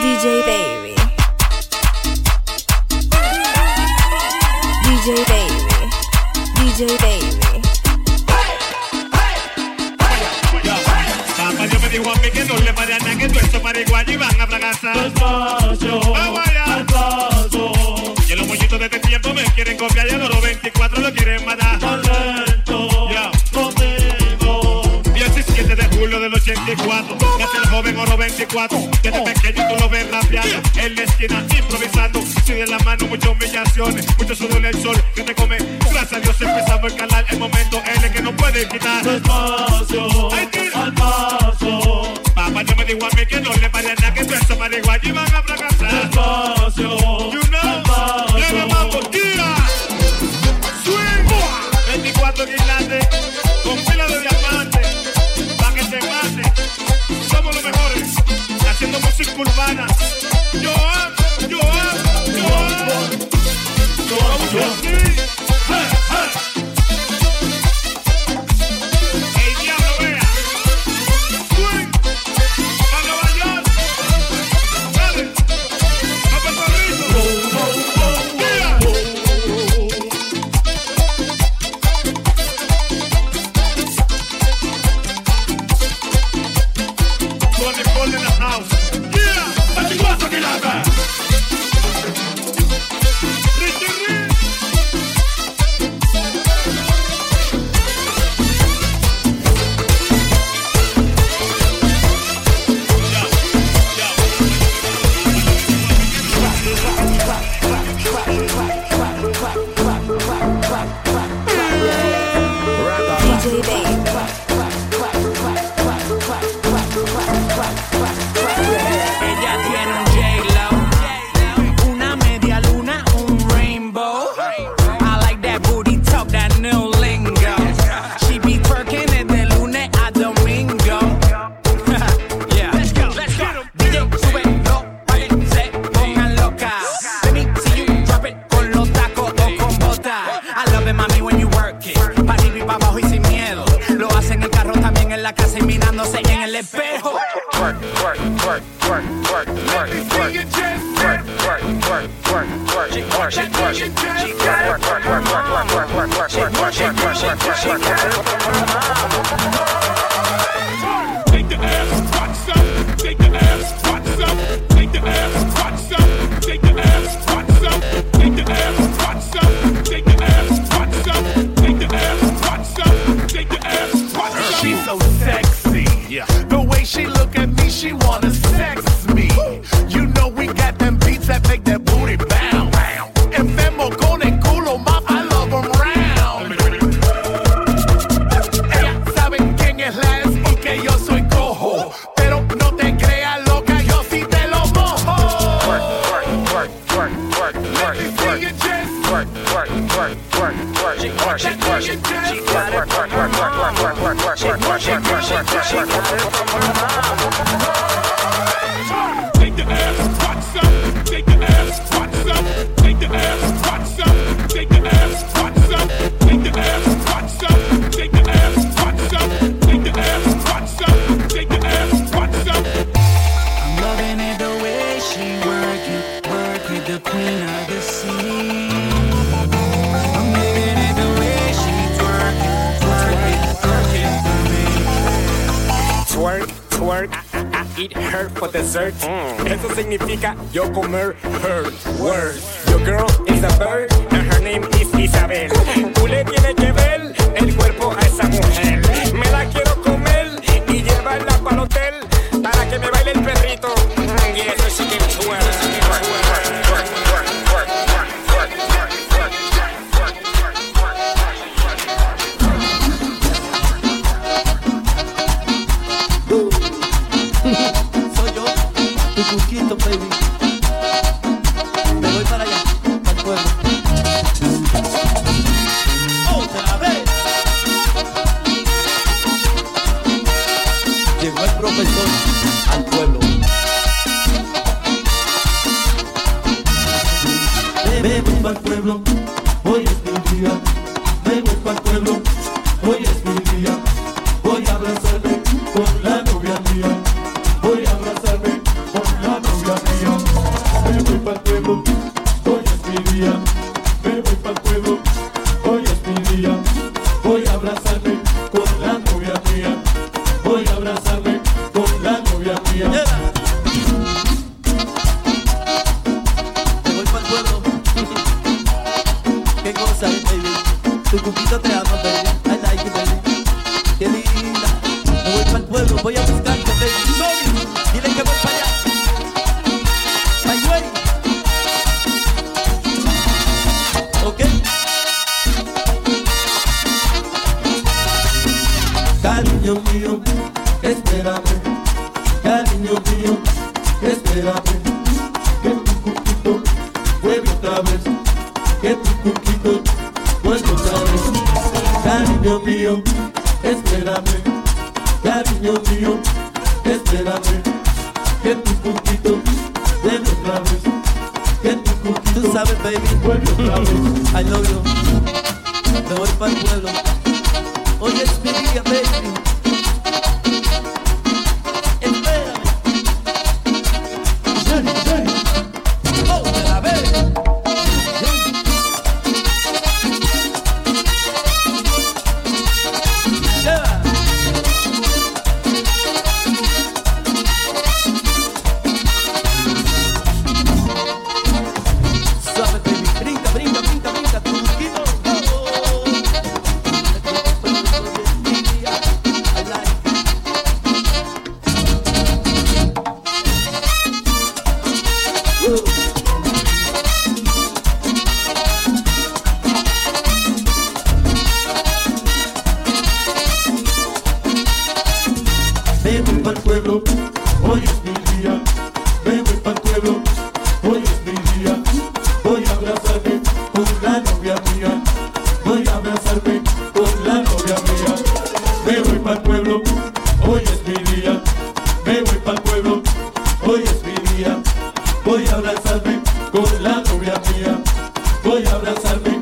DJ Baby. DJ Baby. DJ Baby. Papá Dios me dijo a mí que no le pare a que todo eso marihuana y van a fracasar. Despacio, paso, Y los muñitos de este tiempo me quieren copiar y a los 24 lo quieren matar. Julio del 84 Nace el joven oro 24 Desde pequeño tú lo ves rapeando. En la esquina improvisando. Sin en la mano muchas humillaciones. Mucho sudor en el sol que te come. Gracias a Dios empezamos a escalar El momento L que no puede quitar. Despacio, al paso, Papá yo me dijo a mí que no le pare a nada Que todo eso marihuana y van a la casa y mirándose en el espejo. work, work, work, work, work, work, work, work, work, work, work, work, work, she work, she work, she work, work, work, work, work, work, work, work, she work, she work, she work, she work. Take her for dessert. Eso significa yo comer her word. Your girl is a bird and her name is Isabel. We. I love you, te voy para el pueblo. Oye, Spirit, baby. lluvia fría, voy a abrazarme.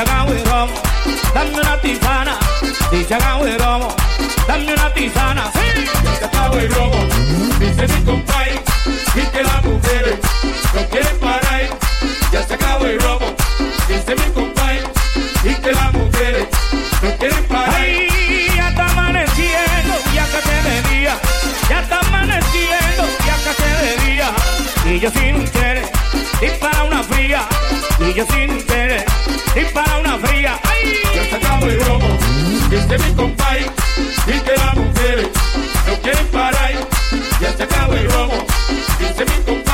acabe romo, dame una tisana. Dice acabe romo, dame una tisana. Sí, dice acabe romo, dice mi compadre, y que las mujeres no quieren parar. Ya se acabó el robo, dice mi compadre, y que las mujeres no quieren parar. Ay, ya está amaneciendo, ya que se día, ya está amaneciendo, ya que se día. Y yo sin querer, dispara una fría, y yo sin querer y para una fría. ¡Ay! Ya sacamos el romo, este mi compay y que las mujeres no quieren parar. Ya se acabó el romo, este mi compay.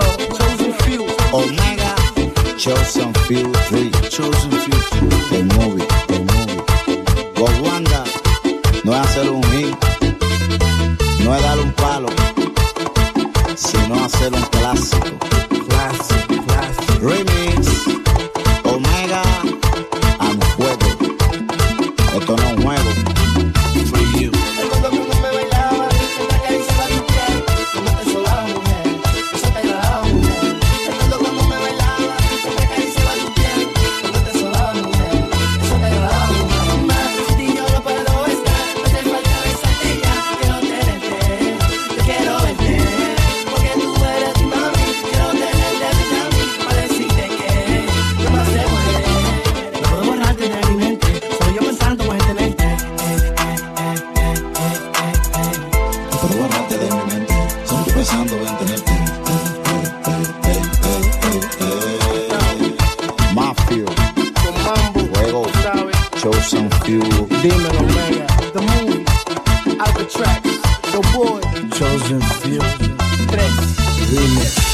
Chosen few. Omega, chosen few three. Chosen few. The movie, the movie. Gowanda, no es hacer un hit, no es dar un palo, sino hacer un clásico. Clásico, clásico. Remix. remix. Remix.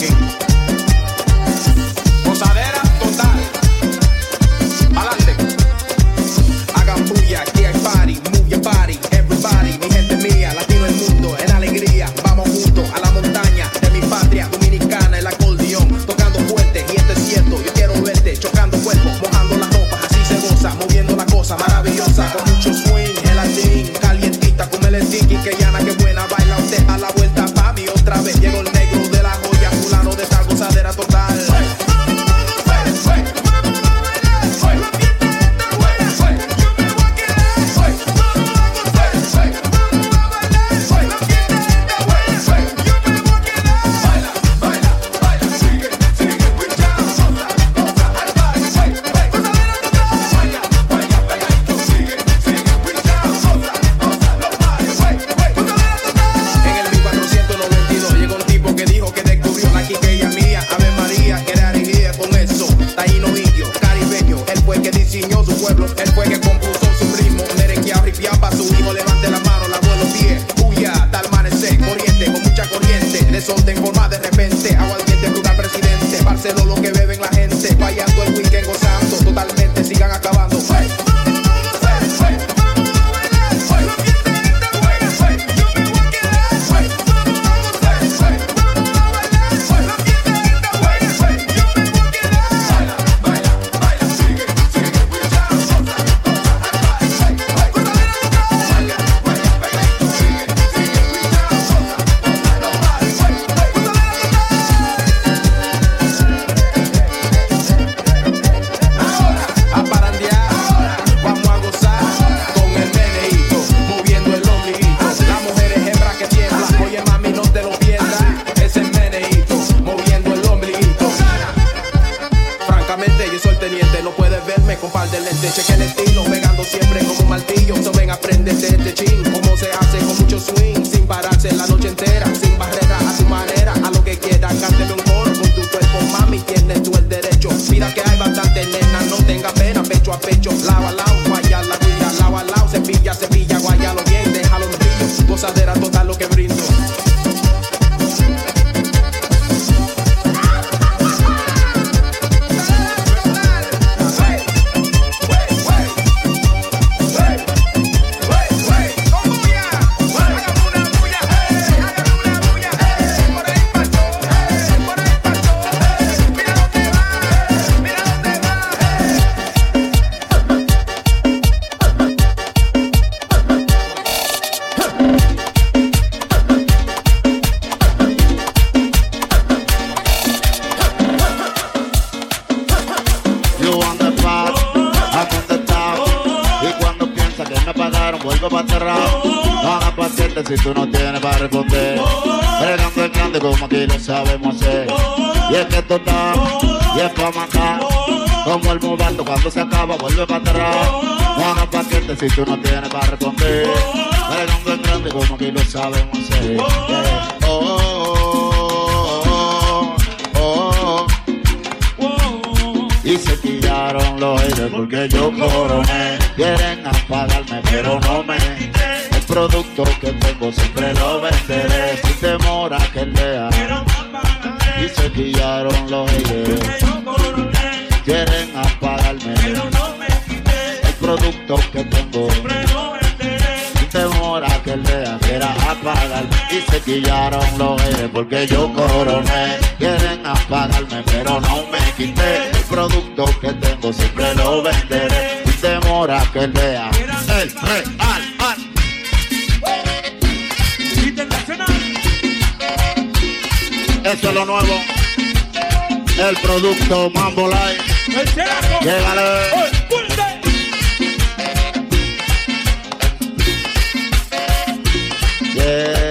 Fucking desorden formada gozadera total lo que brinda. vuelvo para cerrar. No hagas paciente si tú no tienes para responder. Bregando el grande como aquí lo sabemos hacer. Y es que esto está, y es para matar. Como el mubato cuando se acaba, vuelve para atrás. No hagas paciente si tú no tienes para responder. Bregando el grande como aquí lo sabemos hacer. Yeah. Oh, oh, oh. oh. y se pillaron los aires porque yo coroné. Quieren apagarme, pero no me. El producto que tengo siempre lo venderé. Sin temor a que lea. Y se pillaron los haters. Quieren apagarme. El producto que tengo. Sin temor a que lea. Quiera apagar. Y se pillaron los porque yo coroné. Quieren apagarme, pero no me quité. El producto que tengo siempre lo venderé. Sin temor a que lea. El real. al. Eso es lo nuevo. El producto Mambo Live. Llegale. Yeah.